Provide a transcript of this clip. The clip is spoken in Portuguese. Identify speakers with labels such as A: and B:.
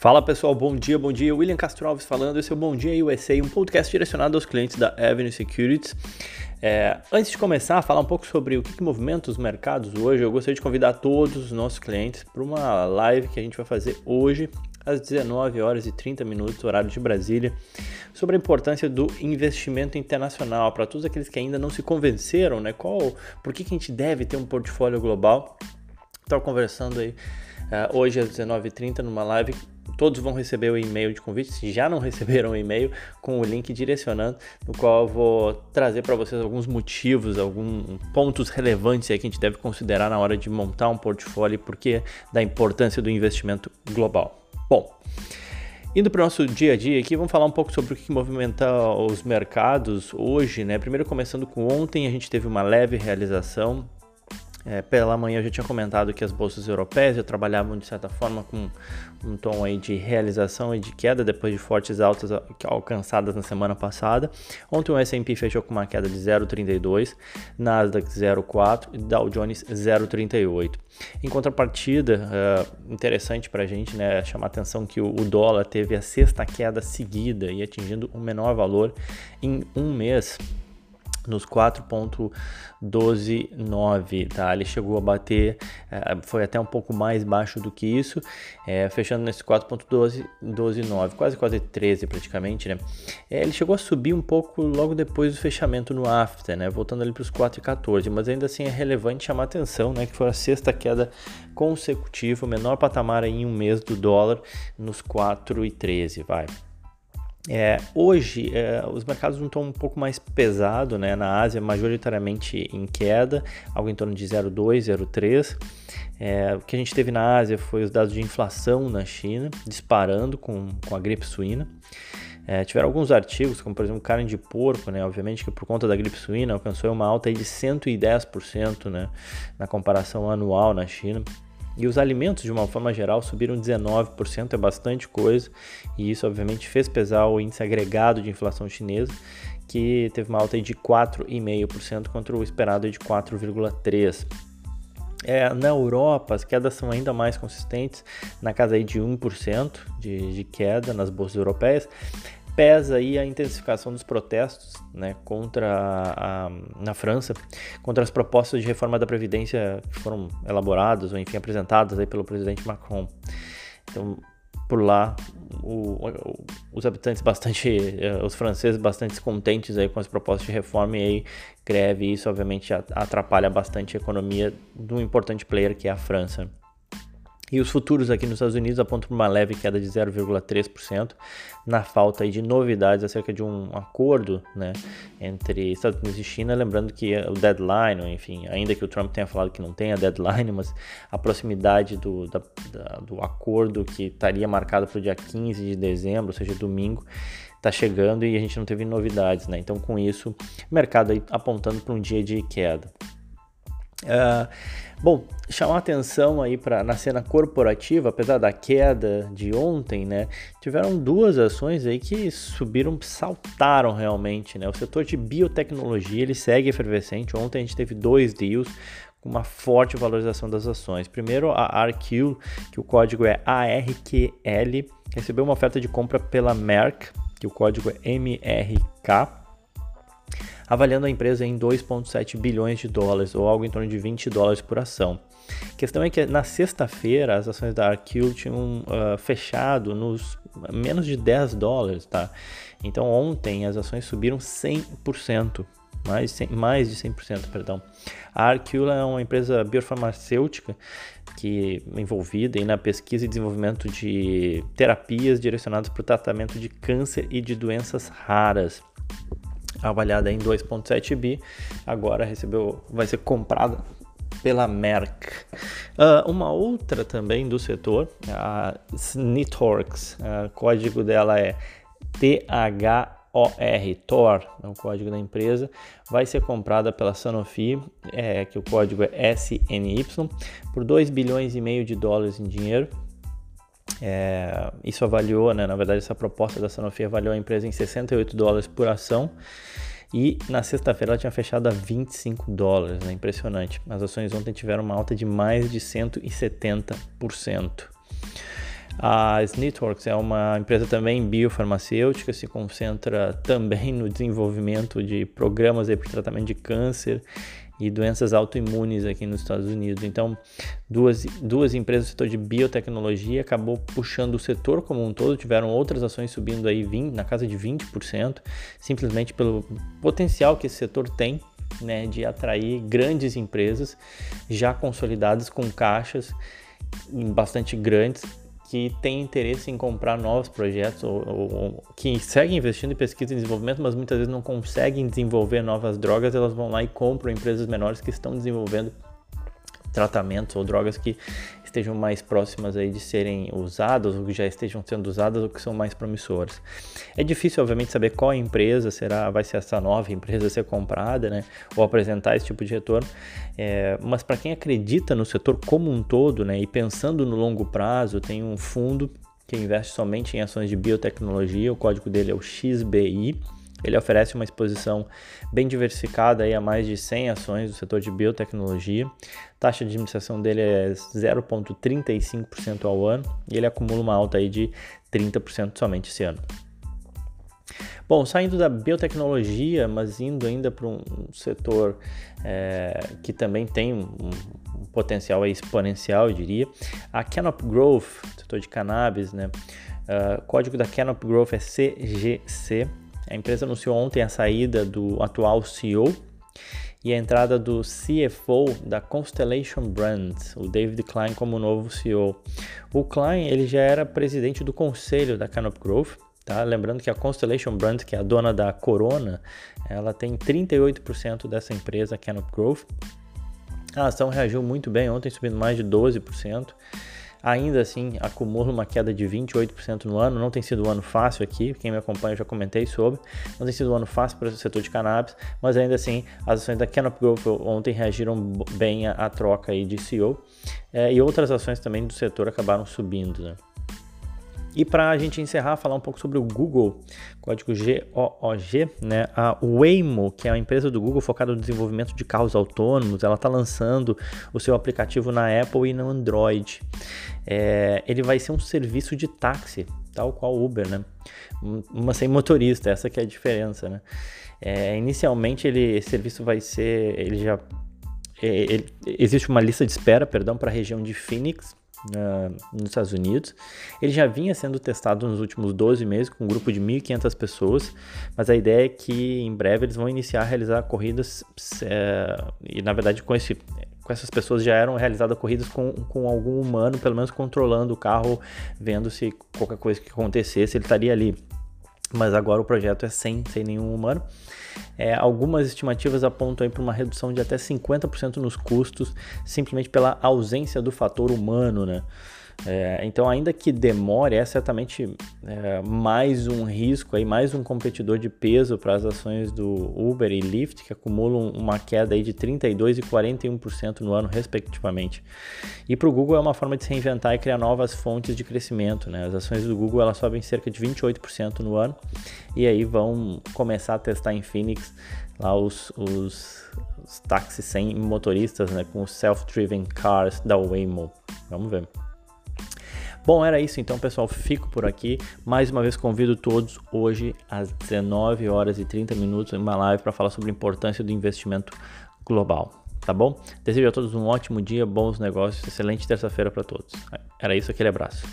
A: Fala pessoal, bom dia, bom dia. William Castro Alves falando. Esse é o Bom Dia USA, um podcast direcionado aos clientes da Avenue Securities. É, antes de começar a falar um pouco sobre o que, que movimenta os mercados hoje, eu gostaria de convidar todos os nossos clientes para uma live que a gente vai fazer hoje às 19 horas e 30 minutos, horário de Brasília, sobre a importância do investimento internacional para todos aqueles que ainda não se convenceram, né? Qual, por que, que a gente deve ter um portfólio global? Estava conversando aí uh, hoje às 19h30 numa live todos vão receber o e-mail de convite, se já não receberam o e-mail, com o link direcionando, no qual eu vou trazer para vocês alguns motivos, alguns pontos relevantes aí que a gente deve considerar na hora de montar um portfólio porque da importância do investimento global. Bom, Indo para o nosso dia a dia aqui, vamos falar um pouco sobre o que movimenta os mercados hoje, né? Primeiro começando com ontem, a gente teve uma leve realização é, pela manhã eu já tinha comentado que as bolsas europeias já trabalhavam de certa forma com um tom aí de realização e de queda depois de fortes altas alcançadas na semana passada. Ontem o S&P fechou com uma queda de 0,32, Nasdaq 0,4 e Dow Jones 0,38. Em contrapartida, uh, interessante para a gente né, chamar atenção que o, o dólar teve a sexta queda seguida e atingindo o menor valor em um mês nos 4.129, tá? Ele chegou a bater, é, foi até um pouco mais baixo do que isso, é, fechando nesse 4.129, quase quase 13 praticamente, né? É, ele chegou a subir um pouco logo depois do fechamento no after, né? Voltando ali para os 4.14, mas ainda assim é relevante chamar atenção, né? Que foi a sexta queda consecutiva, o menor patamar em um mês do dólar nos 4.13, vai. É, hoje é, os mercados não estão um pouco mais pesado, né? Na Ásia majoritariamente em queda, algo em torno de 0,2, 0,3. É, o que a gente teve na Ásia foi os dados de inflação na China disparando com, com a gripe suína. É, tiveram alguns artigos, como por exemplo carne de porco, né? Obviamente que por conta da gripe suína alcançou uma alta de 110% né? na comparação anual na China. E os alimentos, de uma forma geral, subiram 19%, é bastante coisa, e isso obviamente fez pesar o índice agregado de inflação chinesa, que teve uma alta de 4,5% contra o esperado de 4,3%. É, na Europa, as quedas são ainda mais consistentes, na casa aí de 1% de, de queda nas bolsas europeias pesa aí a intensificação dos protestos né, contra a, a, na França, contra as propostas de reforma da Previdência que foram elaboradas ou enfim apresentadas aí pelo presidente Macron. Então, por lá, o, o, os habitantes bastante, eh, os franceses bastante descontentes aí com as propostas de reforma e aí greve, e isso obviamente atrapalha bastante a economia do importante player que é a França. E os futuros aqui nos Estados Unidos apontam para uma leve queda de 0,3%, na falta de novidades acerca de um acordo né, entre Estados Unidos e China. Lembrando que o deadline, enfim, ainda que o Trump tenha falado que não tem a deadline, mas a proximidade do, da, da, do acordo que estaria marcado para o dia 15 de dezembro, ou seja, domingo, está chegando e a gente não teve novidades. Né? Então, com isso, o mercado apontando para um dia de queda. Uh, bom, chamar atenção aí para na cena corporativa, apesar da queda de ontem, né? Tiveram duas ações aí que subiram, saltaram realmente, né? O setor de biotecnologia ele segue efervescente. Ontem a gente teve dois deals com uma forte valorização das ações. Primeiro, a ARQ, que o código é ARQL, recebeu uma oferta de compra pela Merck, que o código é MRK avaliando a empresa em 2,7 bilhões de dólares, ou algo em torno de 20 dólares por ação. A questão é que na sexta-feira as ações da Arquil tinham uh, fechado nos menos de 10 dólares, tá? Então ontem as ações subiram 100%, mais, 100, mais de 100%, perdão. A Arquil é uma empresa biofarmacêutica que envolvida na pesquisa e desenvolvimento de terapias direcionadas para o tratamento de câncer e de doenças raras avaliada em 2.7 bi, agora recebeu, vai ser comprada pela Merck. Uh, uma outra também do setor, a Snitorx, o código dela é THOR, TOR, é o código da empresa, vai ser comprada pela Sanofi, é, que o código é SNY, por 2 bilhões e meio de dólares em dinheiro. É, isso avaliou, né, na verdade, essa proposta da Sanofi avaliou a empresa em 68 dólares por ação e na sexta-feira ela tinha fechado a 25 dólares, né? impressionante. As ações ontem tiveram uma alta de mais de 170%. A Snitworks é uma empresa também biofarmacêutica, se concentra também no desenvolvimento de programas para tratamento de câncer e doenças autoimunes aqui nos Estados Unidos. Então, duas, duas empresas do setor de biotecnologia acabou puxando o setor como um todo, tiveram outras ações subindo aí 20, na casa de 20%, simplesmente pelo potencial que esse setor tem né, de atrair grandes empresas já consolidadas com caixas bastante grandes que têm interesse em comprar novos projetos ou, ou, ou, que seguem investindo em pesquisa e desenvolvimento, mas muitas vezes não conseguem desenvolver novas drogas, elas vão lá e compram empresas menores que estão desenvolvendo tratamentos ou drogas que estejam mais próximas aí de serem usadas ou que já estejam sendo usadas ou que são mais promissoras. É difícil, obviamente, saber qual empresa será, vai ser essa nova empresa a ser comprada, né, ou apresentar esse tipo de retorno. É, mas para quem acredita no setor como um todo, né, e pensando no longo prazo, tem um fundo que investe somente em ações de biotecnologia. O código dele é o XBI. Ele oferece uma exposição bem diversificada aí a mais de 100 ações do setor de biotecnologia. A taxa de administração dele é 0,35% ao ano e ele acumula uma alta aí de 30% somente esse ano. Bom, saindo da biotecnologia, mas indo ainda para um setor é, que também tem um, um potencial exponencial, eu diria, a Canop Growth, setor de cannabis, né? Uh, código da Canop Growth é CGC, a empresa anunciou ontem a saída do atual CEO e a entrada do CFO da Constellation Brands, o David Klein, como novo CEO. O Klein ele já era presidente do conselho da Canop Growth. Tá? Lembrando que a Constellation Brands, que é a dona da Corona, ela tem 38% dessa empresa Canop Growth. A ação reagiu muito bem ontem, subindo mais de 12% ainda assim acumula uma queda de 28% no ano. Não tem sido um ano fácil aqui, quem me acompanha já comentei sobre. Não tem sido um ano fácil para o setor de cannabis, mas ainda assim as ações da Canop Growth ontem reagiram bem à, à troca aí de CEO é, e outras ações também do setor acabaram subindo. Né? E para a gente encerrar, falar um pouco sobre o Google, código GOOG, né? A Waymo, que é a empresa do Google focada no desenvolvimento de carros autônomos, ela está lançando o seu aplicativo na Apple e no Android. É, ele vai ser um serviço de táxi, tal qual Uber, né? Mas sem motorista, essa que é a diferença, né? É, inicialmente ele, esse serviço vai ser, ele já é, existe uma lista de espera, perdão, para a região de Phoenix, uh, nos Estados Unidos. Ele já vinha sendo testado nos últimos 12 meses com um grupo de 1.500 pessoas, mas a ideia é que em breve eles vão iniciar a realizar corridas uh, e na verdade com esse com essas pessoas já eram realizadas corridas com, com algum humano, pelo menos controlando o carro, vendo se qualquer coisa que acontecesse, ele estaria ali. Mas agora o projeto é sem, sem nenhum humano. É, algumas estimativas apontam para uma redução de até 50% nos custos, simplesmente pela ausência do fator humano, né? É, então, ainda que demore, é certamente é, mais um risco, aí, mais um competidor de peso para as ações do Uber e Lyft, que acumulam uma queda aí de 32% e 41% no ano, respectivamente. E para o Google é uma forma de se reinventar e criar novas fontes de crescimento. Né? As ações do Google elas sobem cerca de 28% no ano e aí vão começar a testar em Phoenix lá os, os, os táxis sem motoristas, né? com os self-driven cars da Waymo. Vamos ver. Bom, era isso então, pessoal. Fico por aqui. Mais uma vez convido todos hoje às 19 horas e 30 minutos em uma live para falar sobre a importância do investimento global. Tá bom? Desejo a todos um ótimo dia, bons negócios, excelente terça-feira para todos. Era isso, aquele abraço.